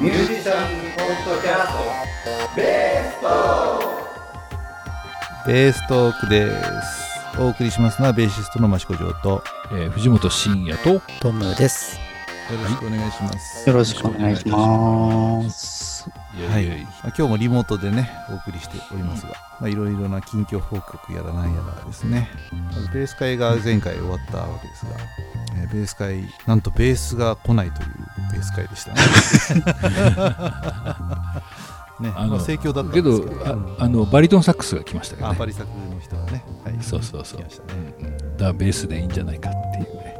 ミュージシャンポッドキャスト。ベーストベーストークです。お送りしますのはベーシストの益子城と。よえー藤本慎也と。トムです。ろしくお願いします、よろしくお願いします。はいまあ今日もリモートでねお送りしておりますが、まあいろいろな近況報告やらなんやらですね。まずベース会が前回終わったわけですが、えーベース会なんとベースが来ないというベース会でしたね。ねあのまあ盛況だったんけどですけど。ああのバリトンサックスが来ましたけどね。あバリサクの人はね、はい、そうそうそう。ね。だからベースでいいんじゃないかっていうね。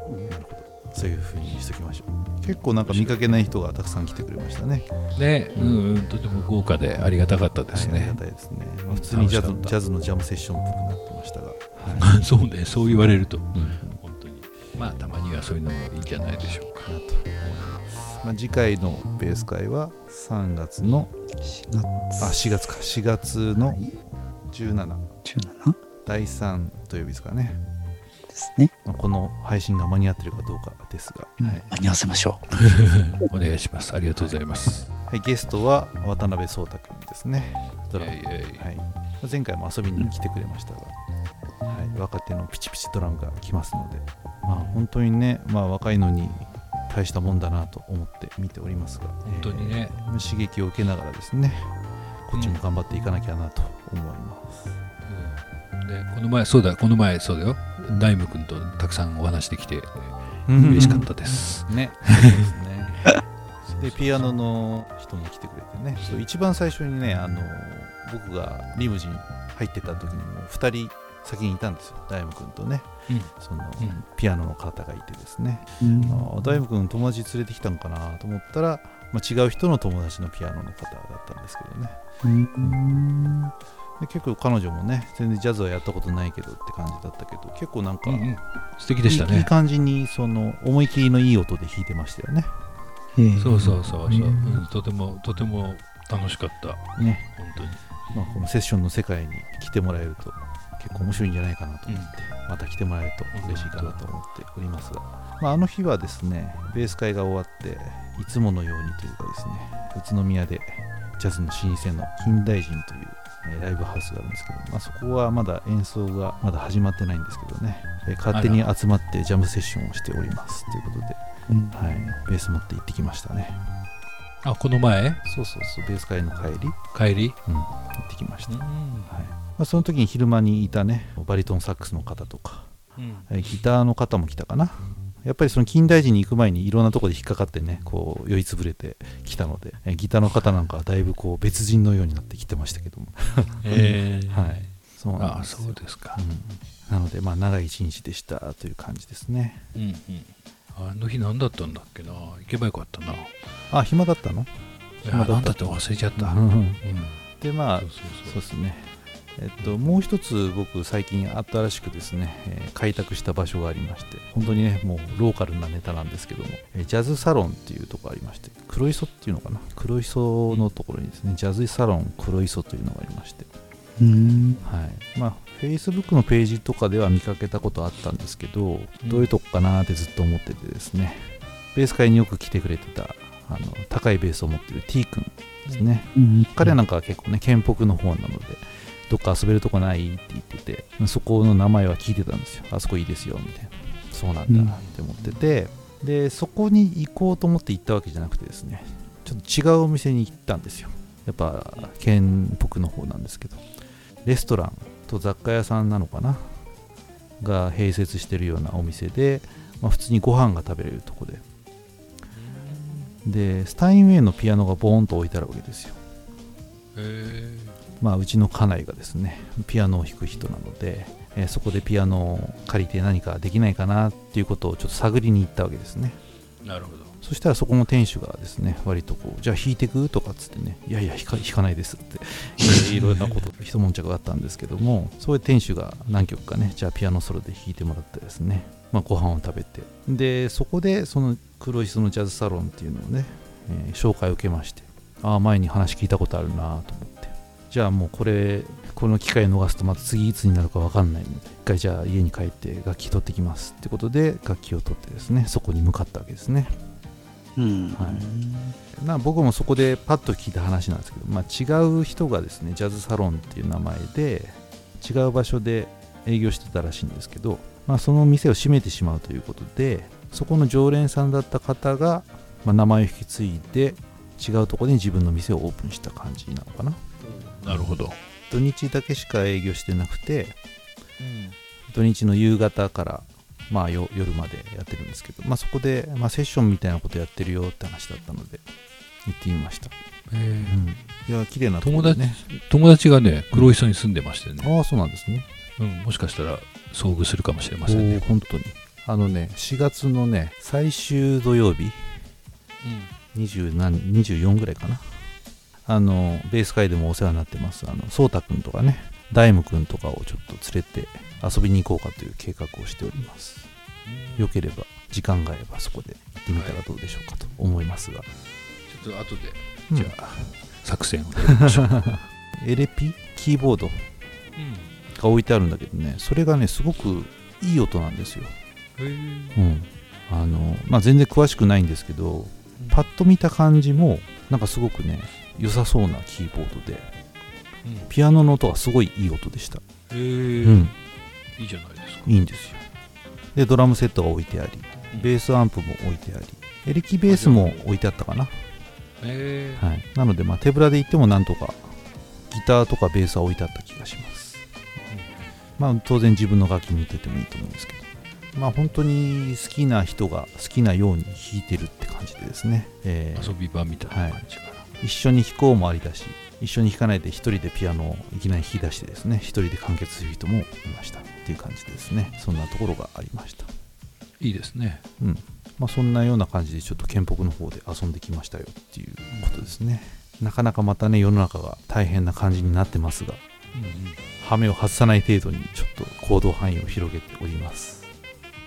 そういう風にしときましょう。結構なんか見かけない人がたくさん来てくれましたね。ね、うんうん、とても豪華でありがたかったですね。はいありが、たいですね、まあ、普通にジャズジャズのジャムセッションっぽくなってましたが、は いそうねそう言われると。うん。本当に。まあたまにはそういうのもいいんじゃないでしょうか。なとます、まあ、次回のベース会は3月のあ4月か。4月の17 17第3土曜日ですかね、ですね。まあ、この配信が間に合ってるかどうかですが、はい。間に合わせましょ お願いします。ありがとうございます。はい、ゲストは渡辺壮太君ですね。ドラムいやいやいやはい、前回も遊びに来てくれましたが、はい、若手のピチピチドラムが来ますので、まあ、本当にね、まあ、若いのに大したもんだなと思って見ておりますが本当にね。えー刺激を受けながらですねこっちも頑張っていかなきゃなと思います、うん。でこの前そうだこの前そうだよ。大夢君とたくさんお話できてうん。嬉しかったです、ね。そうですね。でピアノの人も来てくれてね。一番最初にねあの僕がリムジン入ってた時にも2人先にいたんですよ。大夢君とね。うん。その、うん。ピアノの方がいてですね、う。うん。あ大夢君友達連れてきたのかなと思ったら、まあ、違う人の友達のピアノの方だったんですけどね。うん。で結構彼女もね全然ジャズはやったことないけどって感じだったけど結構なんか、うんうん。素敵でしたいいい感じにその思い切りのいい音で弾いてましたよね。えー。そうそうそうそう、うん。うん。とてもとても楽しかった。ね、本当に。まあ、このセッションの世界に来てもらえると結構面白いんじゃないかなと思って、また来てもらえると嬉しいかなと思っておりますが、まあ、あの日はですねベース会が終わっていつものようにというかですね宇都宮でジャズの老舗の近代人という、えーライブハウスがあるんですけど、まあ、そこはまだ演奏がまだ始まってないんですけどね、えー勝手に集まってジャムセッションをしておりますということで、うん。はい、ベース持って行ってきましたね。あこの前？そうそうそうベース会の帰り、帰り？うん、行ってきました、うん。はいまあ、その時に昼間にいたねバリトンサックスの方とかえーギターの方も来たかな。やっぱりその近代人に行く前にいろんなところで引っかかってねこう酔いつぶれてきたので、えーギターの方なんかはだいぶこう別人のようになってきてましたけども。えー。はい。そうなんあですよ。そうですか、うん。なのでまあ長い一日でしたという感じですね。うんうん。あの日何だったんだっけな。行けばよかったな。あ暇だったの？いや何だって忘れちゃった、うん。うん。でまあそうそうそう。そうですねえっと、もう一つ僕最近新しくですね、えー開拓した場所がありまして本当にねもうローカルなネタなんですけども、えージャズサロンっていうところありまして黒磯っていうのかな？黒磯のところにですねジャズサロン黒磯というのがありまして。うん。はい。まあ Facebook のページとかでは見かけたことあったんですけど、どういうとこかなってずっと思っててですねベース会によく来てくれてたあの高いベースを持ってる T 君ですね、うん。彼なんかは結構ね県北の方なのでどっか遊べるとこないって言っててそこの名前は聞いてたんですよ。あそこいいですよみたいな。そうなんだって思ってて、でそこに行こうと思って行ったわけじゃなくてですねちょっと違うお店に行ったんですよ。やっぱ県北の方なんですけど。レストランと雑貨屋さんなのかな？が併設してるようなお店で、まあ、普通にご飯が食べれるとこで。でスタインウェイのピアノがボーンと置いてあるわけですよ。えまあ、うちの家内がですねピアノを弾く人なので、えーそこでピアノを借りて何かできないかなっていうことをちょっと探りに行ったわけですね。ーなるほど。そしたらそこの店主がですね割とこうじゃあ弾いてく？とかっつってねいやいや弾かないですってえー いろんなこと一悶着があったんですけどもそういう店主が何曲かねじゃあピアノソロで弾いてもらってですね、まあ、ご飯を食べて。でそこでその黒石そのジャズサロンっていうのをね、えー紹介を受けましてああ前に話聞いたことあるなと思ってじゃあもうこれこの機会を逃すとまた次いつになるか分かんないので一回じゃあ家に帰って楽器取ってきますってことで楽器を取ってですねそこに向かったわけですね。うん。はい。な僕もそこでパッと聞いた話なんですけど、まあ、違う人がですねジャズサロンっていう名前で違う場所で営業してたらしいんですけど、まあ、その店を閉めてしまうということでそこの常連さんだった方が、まあ、名前を引き継いで違うところに自分の店をオープンした感じなのかななるほど、土日だけしか営業してなくて土日の夕方から、まあ、よ夜までやってるんですけど、まあ、そこで、まあ、セッションみたいなことやってるよって話だったので行ってみました、えーうん、いや綺麗なとこ友達友達がね黒磯に住んでましてね、ああそうなんですね。うん、もしかしたら遭遇するかもしれませんね。本当に。あのね4月のね最終土曜日20何24ぐらいかなあのベース会でもお世話になってます。あの颯太くんとかね大夢くんとかをちょっと連れて遊びに行こうかという計画をしております。よければ時間があればそこで行ってみたらどうでしょうかと思いますが、ちょっと後でうん。じゃあ、作戦をやりましょう、エレピキーボードが置いてあるんだけどねそれがねすごくいい音なんですよ、うん。あのまあ、全然詳しくないんですけどパッと見た感じもなんかすごくね良さそうなキーボードでピアノの音はすごいいい音でした、え。ーうん、いいじゃないですか。いいんですよ。でドラムセットが置いてありベースアンプも置いてありエレキベースも置いてあったかな、え。ーはい、なのでまあ手ぶらで行ってもなんとかギターとかベースは置いてあった気がします。まあ当然自分の楽器持っててもいいと思うんですけど。まあ本当に好きな人が好きなように弾いてるって感じでですね、えー。遊び場みたいな感じかな、一緒に弾こうもありだし一緒に弾かないで一人でピアノをいきなり弾き出してですね一人で完結する人もいましたっていう感じでですね。そんなところがありました。いいですね。うん。まあそんなような感じでちょっと県北の方で遊んできましたよっていうことですね。なかなかまたね世の中が大変な感じになってますが羽目を外さない程度にちょっと行動範囲を広げております。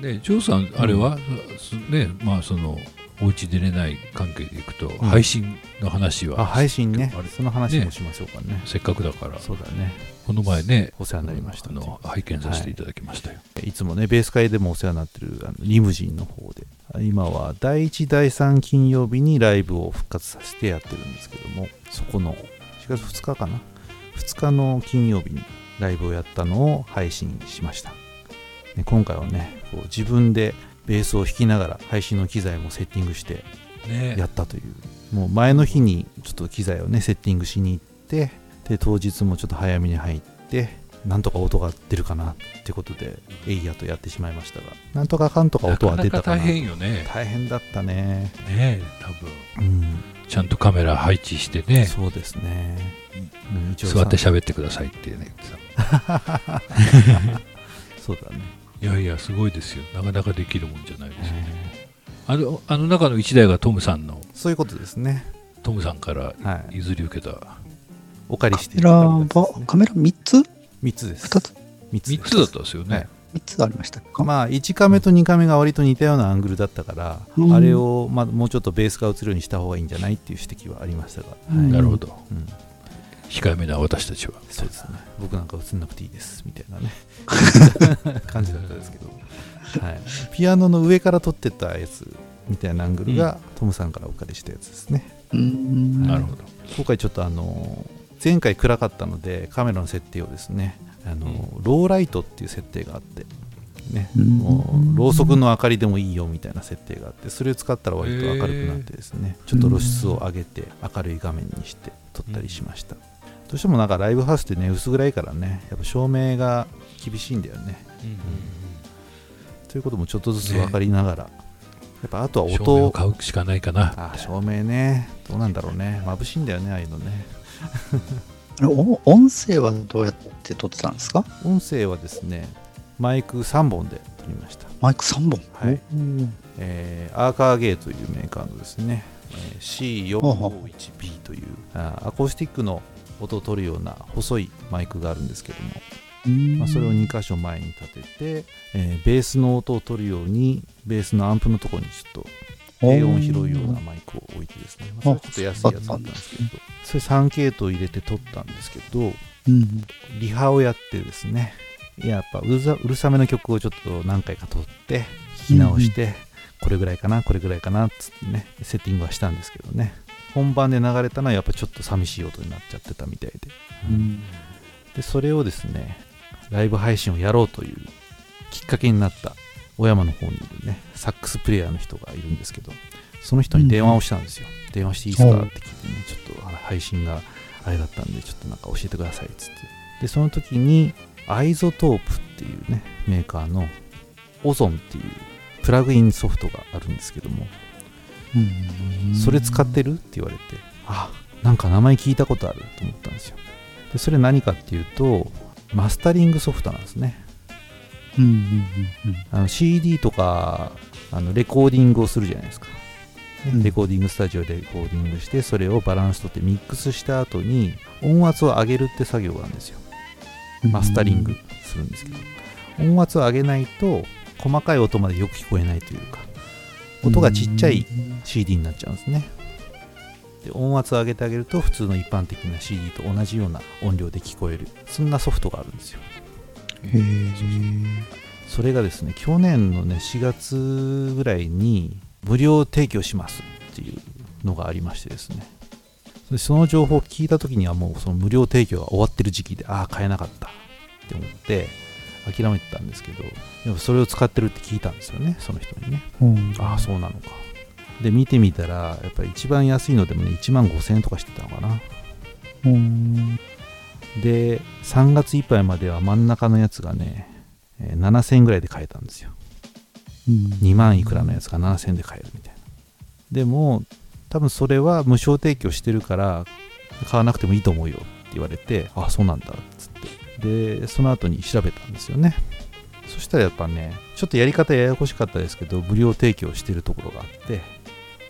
でジョーさんあれは、すねまあそのお家出れない関係でいくと、ん。配信の話はあ配信ね。あれその話もしましょうかね。せっかくだからそうだね。この前ねお世話になりました。あの拝見させていただきましたよ、い。つもね、ベース会でもお世話になってるあのリムジンの方で、今は第1、第3金曜日にライブを復活させてやってるんですけども、そこの4月2日かな、2日の金曜日にライブをやったのを配信しました。ね今回はね、こう自分でベースを弾きながら配信の機材もセッティングしてね。やったという、もう前の日にちょっと機材をね、セッティングしに行って、で、当日もちょっと早めに入って、なんとか音が出るかなってことで、エイヤとやってしまいましたが、なんとかかんとか音は出たかな。変よね。大変だったね。ね多分。うん、ちゃんとカメラ配置してね。そうですね。うん、座ってさ喋ってくださいってね そうだね。いやいやすごいですよ。なかなかできるもんじゃないですよね。えあのあの中の1台がトムさんのーそういうことですね。トムさんからはい。譲り受けた。お借りしてカメラは、カメラ3つ？3つです。?2 つ？3つ3つだったんですよね、はい ?3 つありましたか、まあ1カメと2カメが割と似たようなアングルだったから、うん。あれを、まあ、もうちょっとベースが映るようにした方がいいんじゃないっていう指摘はありましたが、うん。なるほど。うん、控えめな私たちは。そうですね。僕なんか映んなくていいですみたいなね。感じだったですけど、はい、ピアノの上から撮ってたやつみたいなアングルが、トムさんからお借りしたやつですね。うーん。なるほど。今回ちょっとあの前回暗かったのでカメラの設定をですねあの、ローライトっていう設定があってね、うん。もうろうそくの明かりでもいいよみたいな設定があってそれを使ったら割と明るくなってですね、ちょっと露出を上げて明るい画面にして撮ったりしました、どうしてもなんかライブハウスってね薄暗いからねやっぱ照明が厳しいんだよね。ということもちょっとずつ分かりながら、やっぱあとは照明を音買うしかないかな。あ照明ね。どうなんだろうね。眩しいんだよねああいうのね。お音声はどうやって撮ってたんですか？音声はですねマイク3本で撮りました、マイク3本？はい。えーアーカーゲーというメーカーのですね、えー C451B というあアコースティックの音を取るような細いマイクがあるんですけども、うん。まあ、それを2箇所前に立てて、えーベースの音を取るようにベースのアンプのところにちょっと低音を拾うようなマイクを置いてですね、まあ、それちょっと安いやつだったんですけど。それ3系統入れて撮ったんですけどうん。リハをやってですね。やっぱうるさうるさめの曲をちょっと何回か撮って聞き直して、これぐらいかなこれぐらいかなっつってねセッティングはしたんですけどね本番で流れたのはやっぱちょっと寂しい音になっちゃってたみたいで、うん。でそれをですねライブ配信をやろうというきっかけになった小山の方にいるねサックスプレイヤーの人がいるんですけどその人に電話をしたんですよ、電話していいですかって聞いてねちょっとあ配信があれだったんでちょっとなんか教えてくださいっつって。でその時に iZotope っていうねメーカーの Ozone っていうプラグインソフトがあるんですけどもうんそれ使ってる？って言われて。あなんか名前聞いたことあると思ったんですよ。でそれ何かっていうとマスタリングソフトなんですね。うんうんうんあの CD とかあのレコーディングをするじゃないですか、ねうん。レコーディングスタジオでレコーディングしてそれをバランスとってミックスした後に音圧を上げるって作業があるんですよ。うん。マスタリングするんですけど。音圧を上げないと細かい音までよく聞こえないというか音がちっちゃい CD になっちゃうんですね。で音圧を上げてあげると普通の一般的な CD と同じような音量で聞こえる。そんなソフトがあるんですよ。へえそれがですね去年のね4月ぐらいに無料提供しますっていうのがありましてですね。でその情報を聞いた時にはもうその無料提供が終わってる時期でああ買えなかったって思って諦めてたんですけどでもそれを使ってるって聞いたんですよねその人にね。うん。ああそうなのか。で見てみたらやっぱり一番安いのでもね1万5000円とかしてたのかな。うん。で3月いっぱいまでは真ん中のやつがねえー7000円ぐらいで買えたんですよ。うん。2万いくらのやつが7000円で買えるみたいな。でも多分それは無償提供してるから買わなくてもいいと思うよって言われてあそうなんだっつってでその後に調べたんですよね。そしたらやっぱねちょっとやり方ややこしかったですけど無料提供してるところがあって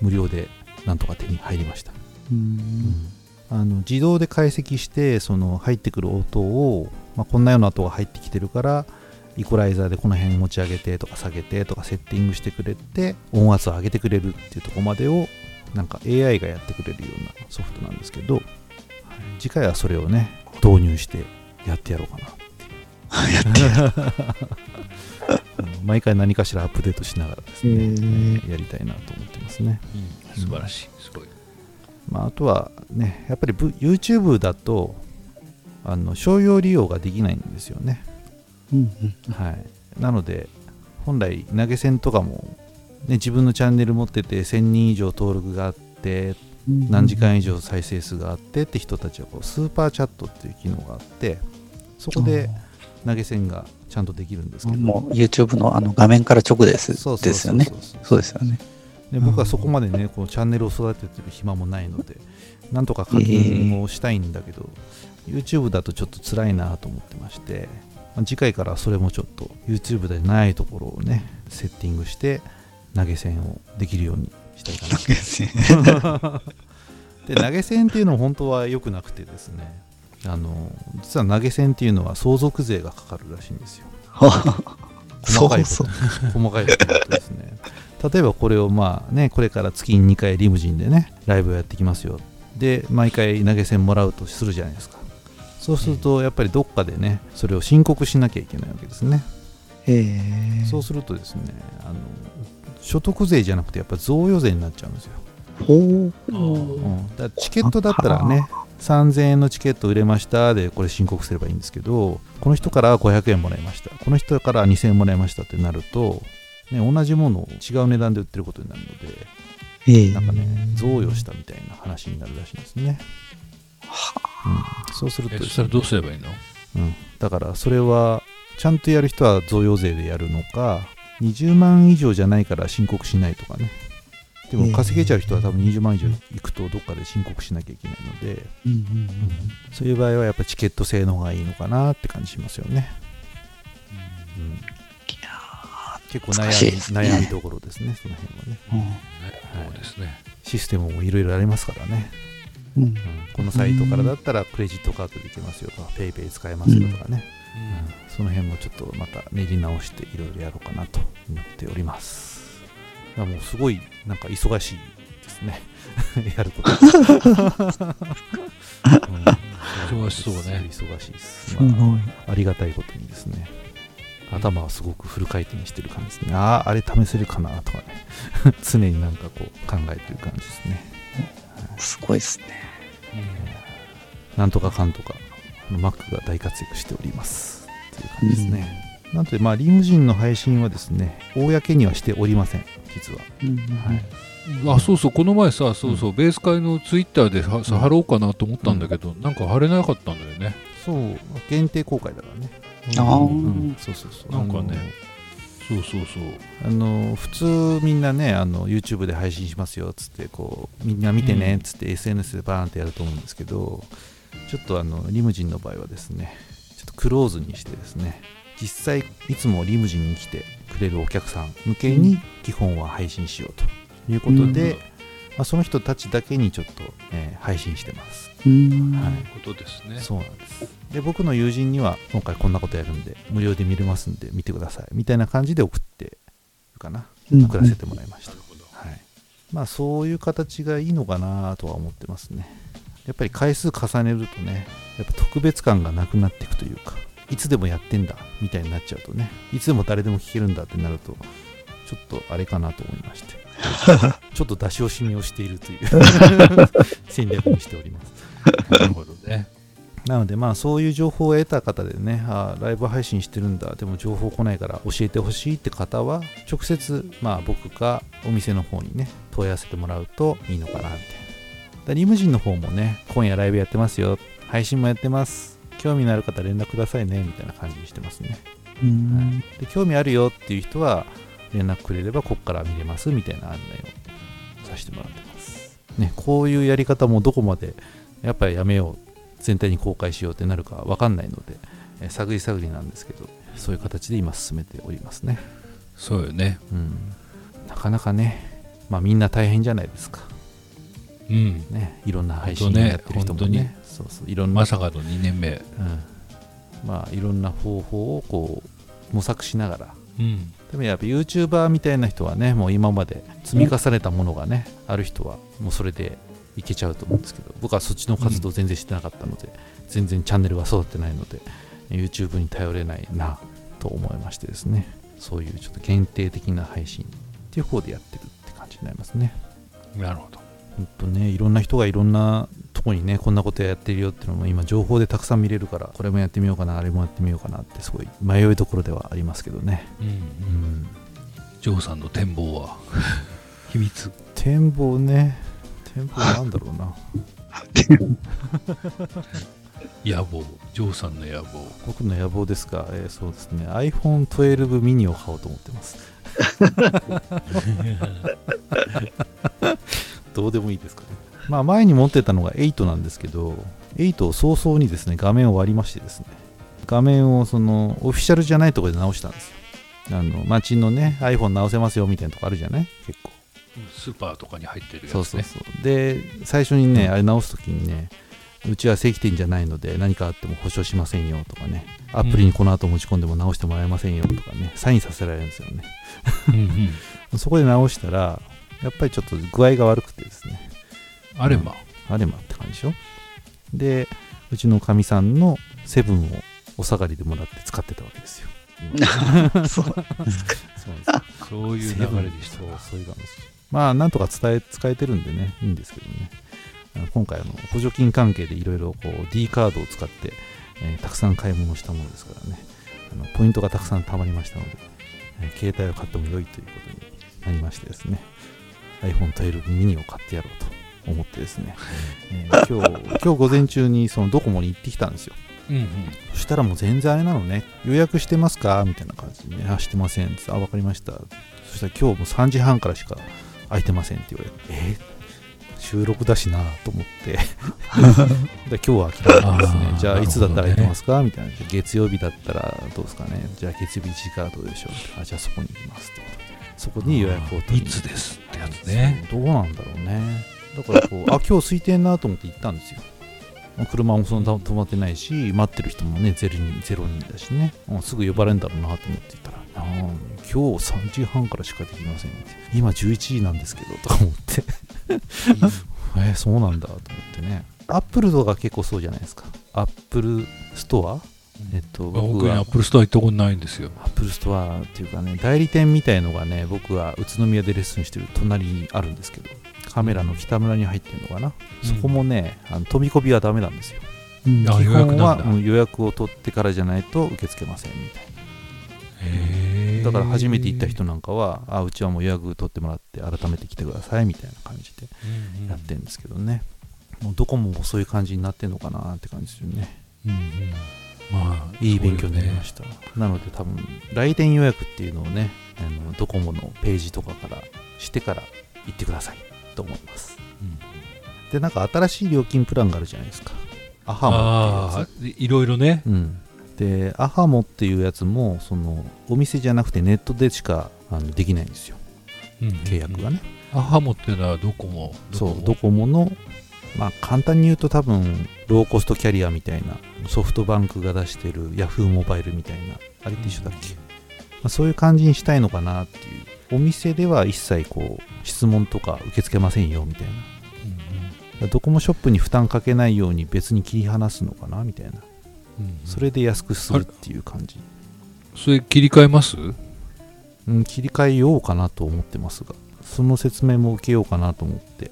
無料でなんとか手に入りました。うん。あの自動で解析してその入ってくる音を、まあ、こんなような音が入ってきてるからイコライザーでこの辺持ち上げてとか下げてとかセッティングしてくれて音圧を上げてくれるっていうところまでをなんか AI がやってくれるようなソフトなんですけど、はい。次回はそれをね導入してやってやろうかな。う。ん 毎回何かしらアップデートしながらですね、えーやりたいなと思ってますね。素晴らしい。すごい。まあ、あとはね、やっぱり YouTube だとあの商用利用ができないんですよね。うんはい、なので、本来投げ銭とかも、ね、自分のチャンネル持ってて1000人以上登録があってうん何時間以上再生数があってって人たちはこうスーパーチャットっていう機能があってそこで投げ銭がちゃんとできるんですけど。もう YouTube のあの画面から直です。ですよね。そうですよね。で僕はそこまでねこうチャンネルを育ててる暇もないのでなんとか課金をしたいんだけど、YouTube だとちょっと辛いなと思ってまして、まあ次回からそれもちょっと YouTube でないところをねセッティングして投げ銭をできるようにしたいかなとですねで投げ銭っていうのは本当は良くなくてですね。あの実は投げ銭っていうのは相続税がかかるらしいんですよ。細かいこと。細かいことですね。例えばこれをまあねこれから月に2回リムジンでねライブをやってきますよ。で毎回投げ銭もらうとするじゃないですか。そうするとやっぱりどっかでねそれを申告しなきゃいけないわけですね。へえ。そうするとですねあの所得税じゃなくてやっぱ贈与税になっちゃうんですよ、ほう。うん、だからチケットだったらね3000円のチケット売れましたでこれ申告すればいいんですけどこの人から500円もらいました。この人から2000円もらいましたってなると、ね、同じものを違う値段で売ってることになるのでへえ。なんかね贈与したみたいな話になるらしいんですね、うん、そうするとね。えそしたらどうすればいいの？うん、だからそれはちゃんとやる人は贈与税でやるのか20万以上じゃないから申告しないとかね。でも稼げちゃう人は多分20万以上いくとどっかで申告しなきゃいけないので。うんうんそういう場合はやっぱチケット制の方がいいのかなって感じしますよね、うん。結構悩難しいですね。み悩みどころですねその辺はね。うん。ねそうですね。システムもいろいろありますからね、このサイトからだったらクレジットカードでいけますよとか PayPay 使えますよとかね、うん。その辺もちょっとまた練り直していろいろやろうかなと思っております。いやもうすごいなんか忙しいですね。やるこ。と。うん。忙しそうね。忙しいです。まあ、ありがたいことにですね。頭はすごくフル回転してる感じですね。あああれ試せるかなとかね。常になんかこう考えてる感じですねすごいですね。なんとかかんとか Mac が大活躍しております。という感じですね、なのでまあリムジンの配信はですね公にはしておりません実は。はい。あそうそうこの前さそうそう、ベース会のツイッターではさうん。貼ろうかなと思ったんだけど、なんか貼れなかったんだよね。そう限定公開だからね。あー。うん。そうそうそう。なんかねそうそうそう。あの普通みんなねあの YouTube で配信しますよっつってこうみんな見てねっつって SNS でバーンってやると思うんですけどちょっとあのリムジンの場合はですねちょっとクローズにしてですね実際いつもリムジンに来てくれるお客さん向けに基本は配信しようということで、うん。まあ、その人たちだけにちょっと、えー配信してますうん。はい。ことですね。そうなんです。で僕の友人には今回こんなことやるんで無料で見れますんで見てください。みたいな感じで送ってるかな。うん。送らせてもらいました、なるほど。はい、まあそういう形がいいのかなとは思ってますね。やっぱり回数重ねるとねやっぱ特別感がなくなっていくというかいつでもやってんだみたいになっちゃうとねいつでも誰でも聞けるんだってなるとちょっとあれかなと思いまして。ちょっと出し惜しみをしているという。戦略にしております なるほどね。なのでまあそういう情報を得た方でねあーライブ配信してるんだ。でも情報来ないから教えてほしいって方は直接まあ僕かお店の方にね問い合わせてもらうといいのかなみたいなだリムジンの方もね今夜ライブやってますよ。配信もやってます。興味のある方連絡くださいね。みたいな感じにしてますね、うん。で興味あるよっていう人は連絡くれればこっから見れますみたいな案内をさせてもらってます。ねこういうやり方もどこまでやっぱりやめよう全体に公開しようってなるかわかんないので、えー探り探りなんですけどそういう形で今進めておりますね。そうよね。うん。なかなかねまあみんな大変じゃないですか。うん。ねいろんな配信やってる人もね。そうそう。いろんなまさかの2年目。うん、まあいろんな方法をこう模索しながら。うん。でもやっぱ YouTuber みたいな人はねもう今まで積み重ねたものがねある人はもうそれでいけちゃうと思うんですけど僕はそっちの活動全然してなかったので、全然チャンネルが育ってないので YouTube に頼れないなと思いましてですね。そういうちょっと限定的な配信っていう方でやってるって感じになりますね。なるほど。ほんとねいろんな人がいろんなとこにねこんなことやってるよっていうのも今情報でたくさん見れるからこれもやってみようかなあれもやってみようかなってすごい迷いどころではありますけどね。うんうん。ジョーさんの展望は？秘密？展望ね展望なんだろうな。野望ジョーさんの野望。僕の野望ですが、えーそうですね。iPhone12 ミニを買おうと思ってます。どうでもいいですかね。まあ前に持ってたのが8なんですけど8を早々にですね画面を割りましてですね。画面をそのオフィシャルじゃないところで直したんですよ。あの街のね iPhone 直せますよみたいなとこあるじゃない？結構スーパーとかに入ってるやつね。そうそうそう。で最初にねあれ直すときにねうちは正規店じゃないので何かあっても保証しませんよとかね。アプリにこの後持ち込んでも直してもらえませんよとかね。サインさせられるんですよね。うんうん。そこで直したらやっぱりちょっと具合が悪くてですね。あれば。あれまって感じでしょ。でうちのかみさんのセブンをお下がりでもらって使ってたわけですよ。今。そうそうなんです。よそういう流れでした。そうそういう感じまあなんとか伝え使えてるんでねいいんですけどね今回あの補助金関係でいろいろこう D カードを使って、えーたくさん買い物したものですからねあのポイントがたくさん貯まりましたので、えー携帯を買っても良いということになりましてですね iPhone12 ミニを買ってやろうと思ってですね、えー今日今日午前中にそのドコモに行ってきたんですようんうんそしたらもう全然あれなのね。予約してますか？みたいな感じでね。あ、してませんって。あ、わかりました。そしたら今日も3時半からしか空いてませんって言われて、え？ー収録だしなと思って。で今日は諦めてですねじゃあいつだったら空いてますか？みたいな。月曜日だったらどうですかね？じゃあ月曜日1時からどうでしょう？あ、じゃあそこに行きますってことで。そこに予約を取りいつですってやつねどうなんだろうね。だからこう、あ、今日空いてんなと思って行ったんですよ。まあ車もそんな止まってないし、待ってる人もね、ゼロ人ゼロ人だしね、うんすぐ呼ばれるんだろうなと思っていたら、あー今日3時半からしかできません。今11時なんですけど、とか思って。えーそうなんだと思ってね。アップルとか結構そうじゃないですか。アップルストア？えっと僕僕にアはップルストア行ったことないんですよ。アップルストアっていうかね代理店みたいのがね僕が宇都宮でレッスンしてる隣にあるんですけどカメラのキタムラに入ってるのかな、そこもねあの飛び込みはダメなんですよ。うん。あ基予約なんだ。本はうん予約を取ってからじゃないと受け付けませんみたいへえなだから初めて行った人なんかはあうちはもう予約取ってもらって改めて来てくださいみたいな感じでやってるんですけどね、もうどこもそういう感じになってんのかなって感じですよね。うんうん。まあいい勉強になりました、なので多分来店予約っていうのをねあのドコモのページとかからしてから行ってくださいと思います。うん。でなんか新しい料金プランがあるじゃないですか。アハモあっていうやあいろいろね。つ、うん、でアハモっていうやつもそのお店じゃなくてネットでしかあのできないんですよ。契約がね、アハモっていうのはどこもそうドコモのまあ簡単に言うと多分ローコストキャリアみたいなソフトバンクが出してるヤフーモバイルみたいなあれって一緒だっけ、まあ、そういう感じにしたいのかなっていう。お店では一切こう質問とか受け付けませんよみたいな。うんドコモショップに負担かけないように別に切り離すのかなみたいな。うんうんそれで安くするっていう感じ、それ切り替えます？うん、切り替えようかなと思ってますが。その説明も受けようかなと思って。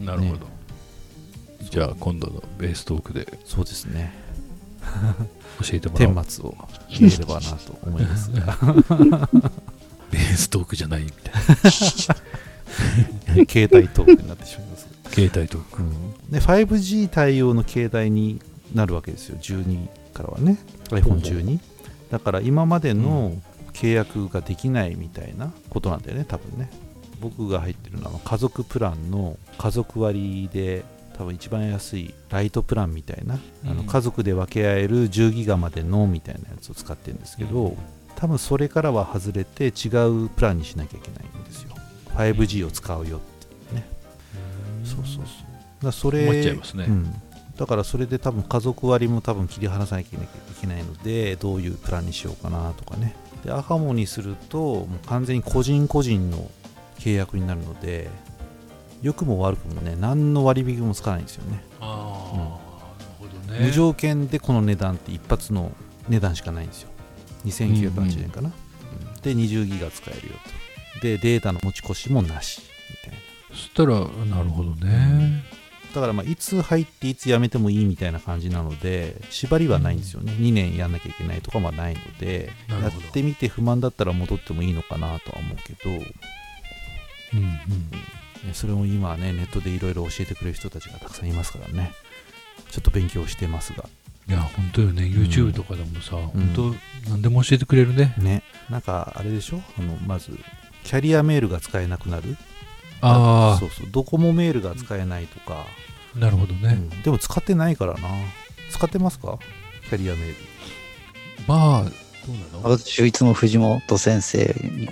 なるほど、じゃあ今度のベーストークでそうですね。教えてもらおう。顛末を入れればなと思いますが。ベーストークじゃないみたい。携帯トークになってしまいます携帯トーク。で 5G 対応の携帯になるわけですよ。12からはね。iPhone12 だから今までの契約ができないみたいなことなんだよね多分ね。僕が入ってるのは家族プランの家族割で多分一番安いライトプランみたいな、あのうん家族で分け合える10ギガまでのみたいなやつを使ってるんですけど、多分それからは外れて違うプランにしなきゃいけないんですよ。5G を使うよってね。そうそうそう。だそれ困っちゃいますね。うん、だからそれで多分家族割も多分切り離さなきゃいけないのでどういうプランにしようかなとかね。でアハモにするともう完全に個人個人の契約になるので良くも悪くもね何の割引もつかないんですよね。ああ、なるほどね。無条件でこの値段って一発の値段しかないんですよ。2980円かな、うんで20ギガ使えるよと。でデータの持ち越しもなしみたいな。そしたらなるほどね、だからまあいつ入っていつ辞めてもいいみたいな感じなので縛りはないんですよね、2年やんなきゃいけないとかはないのでやってみて不満だったら戻ってもいいのかなとは思うけど、ねうん。うん。それも今はねネットでいろいろ教えてくれる人たちがたくさんいますからね。ちょっと勉強してますが。いや本当よね。YouTube とかでもさ、ん。本当何でも教えてくれるね。ね。なんかあれでしょ？あのまずキャリアメールが使えなくなるあそうそう。ドコモメールが使えないとか、あなるほどね、うん。でも使ってないからな。使ってますか？キャリアメール。まあどうなの？私いつも藤本先生に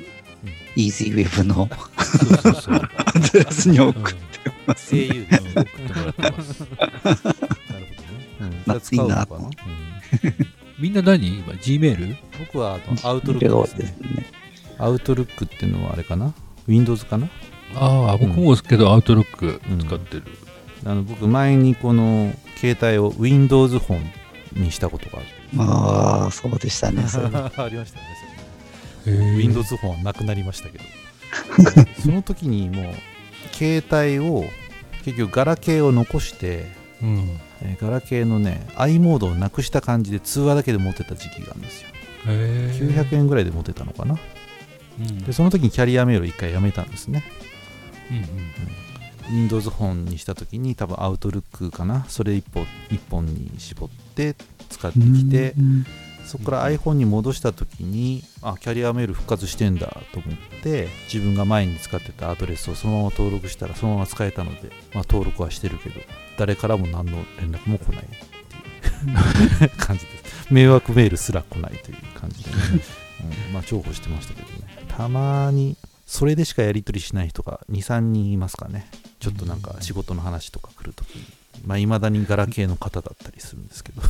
EasyWeb のそうそうそう、アドレスに送うんってます、au でうん送ってもらってます。なるほどね。うん、使うのかな、うん。みんな何？今 Gmail? 僕はあのアウトルックですね。アウトルックっていうのはあれかな ?Windows かな？ああ僕もですけど、アウトロック使ってる、あの僕前にこの携帯を Windows 本にしたことがある。ああ、そうでしたね。ありましたね。へー Windows 本はなくなりましたけど。その時にもう携帯を結局ガラケーを残して、うんえーガラケーのね i モードをなくした感じで通話だけで持ってた時期があるんですよ。へー900円ぐらいで持ってたのかな。うんでその時にキャリアメールを一回やめたんですね。うんうん Windows 本にした時に多分 Outlook かな。それ一本一本に絞って使ってきてうんそこから iPhone に戻した時にあキャリアメール復活してんだと思って自分が前に使ってたアドレスをそのまま登録したらそのまま使えたので、まあ、登録はしてるけど誰からも何の連絡も来ないっていう。感じです。迷惑メールすら来ないという感じで、ね。うん。まあ重宝してましたけどね。たまにそれでしかやり取りしない人が23人いますかね。ちょっとなんか仕事の話とか来るときに。まあ未だにガラケーの方だったりするんですけど。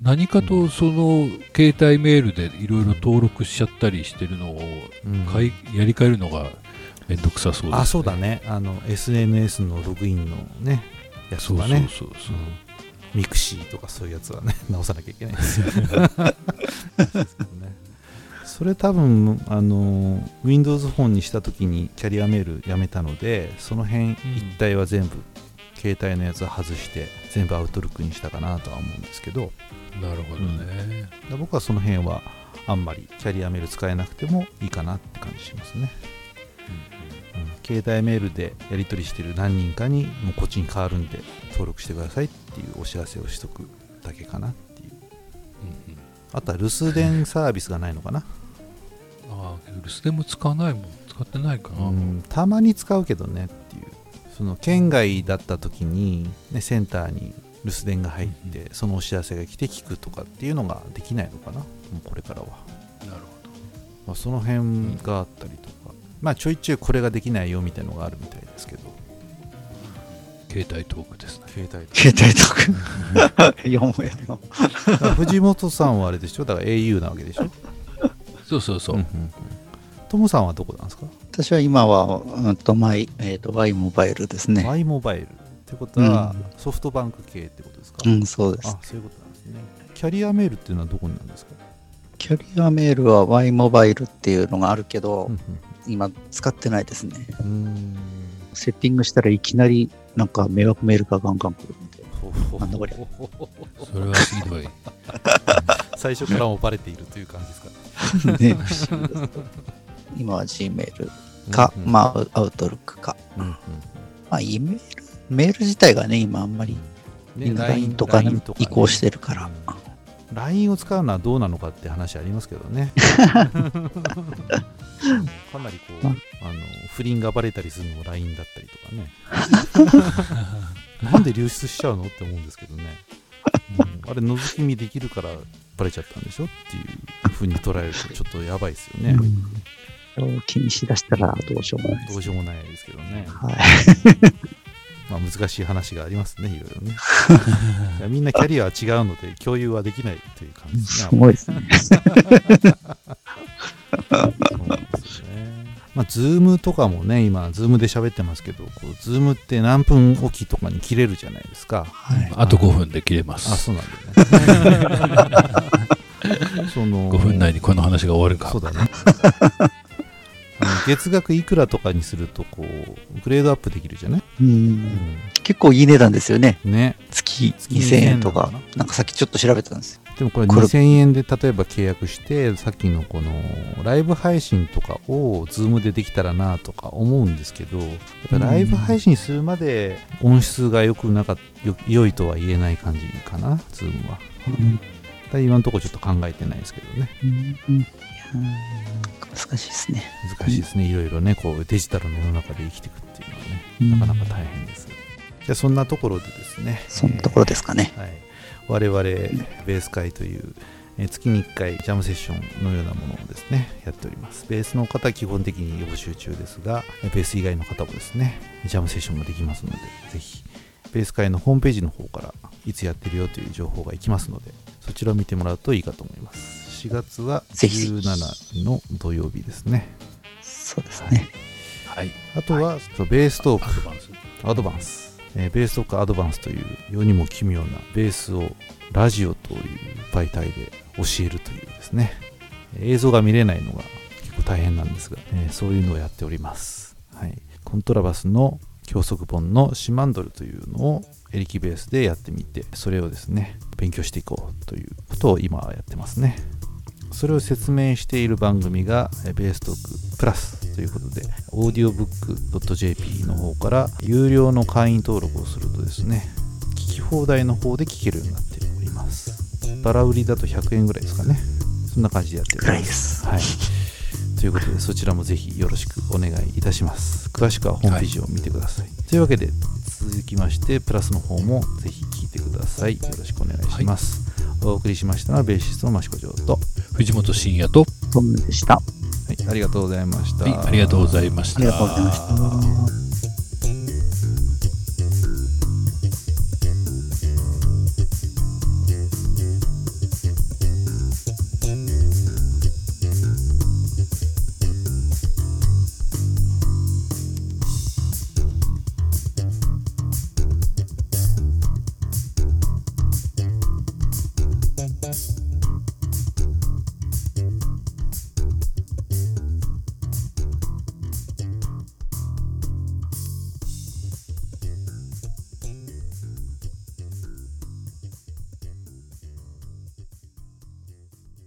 何かとその携帯メールでいろいろ登録しちゃったりしてるのをうん。かいやり替えるのがめんどくさそうですね。あそうだね。あの SNS のログインのねやつそうがね。そうそうそうう。ん。ミクシーとかそういうやつはね直さなきゃいけないんですよね それ多分あの Windows フォンにした時にキャリアメールやめたのでその辺一体は全部、携帯のやつは外して全部アウトルックにしたかなとは思うんですけど。なるほどね。だ僕はその辺はあんまりキャリアメール使えなくてもいいかなって感じしますね、うん、携帯メールでやり取りしてる何人かにもうこっちに変わるんで登録してくださいっていうお知らせをしとくだけかなっていう。うんうん。あとは留守電サービスがないのかな、ああ、留守電も使わないもん。使ってないかな。うん、たまに使うけどねっていうその県外だった時に、ね、センターに留守電が入ってそのお知らせが来て聞くとかっていうのができないのかなもうこれからは、なるまあ、その辺があったりとか、まあちょいちょいこれができないよみたいなのがあるみたいですけどほど。携帯トークですね。携帯と携帯とか。4円の。藤本さんはあれでしょ？だから au なわけでしょ？そうそうそう。んんんトムさんはどこなんですか？私は今は、うんと、マイ、えっ、と、Y モバイルですね。Y モバイルってことはうんソフトバンク系ってことですか、うん、そうですあ。そういうことなんですねキャリアメールっていうのはどこになんですか、キャリアメールは Y モバイルっていうのがあるけど、うん今使ってないですね。うんうんセッティングしたらいきなりなんか迷惑メールがガンガン来るんで。ほほなんだこりゃそれはひどい。最初からもバレているという感じですか？ね、不思議です今は Gmail か、うんうん。まあ、アウトルックか。うんうん。まあ、E メール、メール自体がね、今あんまり、ね LINE とかに移行してるから。うん。LINE を使うのはどうなのかって話ありますけどね。かなりこうあの不倫がバレたりするのも LINE だったりとかね。なんで流出しちゃうのって思うんですけどね、うん。あれ覗き見できるからバレちゃったんでしょっていうふうに捉えるとちょっとやばいですよね、うん。気にしだしたらどうしようもないですどうしようもないですけどね、はい。まあ、難しい話がありますねいろいろね。みんなキャリアは違うので共有はできないという感じ。ですねすごいですね。まあ、ズームとかもね、今、ズームで喋ってますけど、こうズームって何分おきとかに切れるじゃないですか。はい。あと5分で切れまあ、す。そうなんだよね。その5分内にこの話が終わるか。そうだね。月額いくらとかにすると、こう、グレードアップできるじゃない、う。うん結構いい値段ですよね。ん、ね。月月2000円と2000円なかのか。な？んかさっきちょっと調べたんですよ。でもこれこれ2000円で例えば契約して、さっきのこのライブ配信とかをズームでできたらなとか思うんですけど、やっぱライブ配信するまで音質が良くなか良いとは言えない感じかな、ズームは。うん今のところちょっと考えてないですけどね。うんうんいやー難しいですね。難しいですね。いろいろね、こうデジタルの世の中で生きていくっていうのはね、うんなかなか大変です。じゃあそんなところでですね。そんなところですかね。はい、我々ベース会というえー月に1回ジャムセッションのようなものをですねやっております。ベースの方は基本的に募集中ですがえーベース以外の方もですねジャムセッションができますのでぜひベース会のホームページの方からいつやってるよという情報がいきますのでそちらを見てもらうといいかと思います。4月はぜひ。ぜひ17の土曜日ですね。そうですね。はい。あとは、そうベーストーク。アドバンス。えベーストークアドバンスという世にも奇妙なベースをラジオという媒体で教えるというですね。映像が見れないのが結構大変なんですが、えそういうのをやっております、はい、コントラバスの教則本のシマンドルというのをエレキベースでやってみてそれをですね勉強していこうということを今はやってますね。それを説明している番組がえーベーストークプラスということで audiobook.jp の方から有料の会員登録をするとですね聞き放題の方で聞けるようになっております。バラ売りだと100円ぐらいですかね。そんな感じでやっておりまですす。はい。ということでそちらもぜひよろしくお願いいたします。詳しくはホームページを見てください、というわけで続きましてプラスの方もぜひ聞いてください。よろしくお願いします、お送りしましたのはベーシストの益子城と、は藤本慎也と、そうでした。い、ありがとうございました、はい、ありがとうございました。ありがとうございました。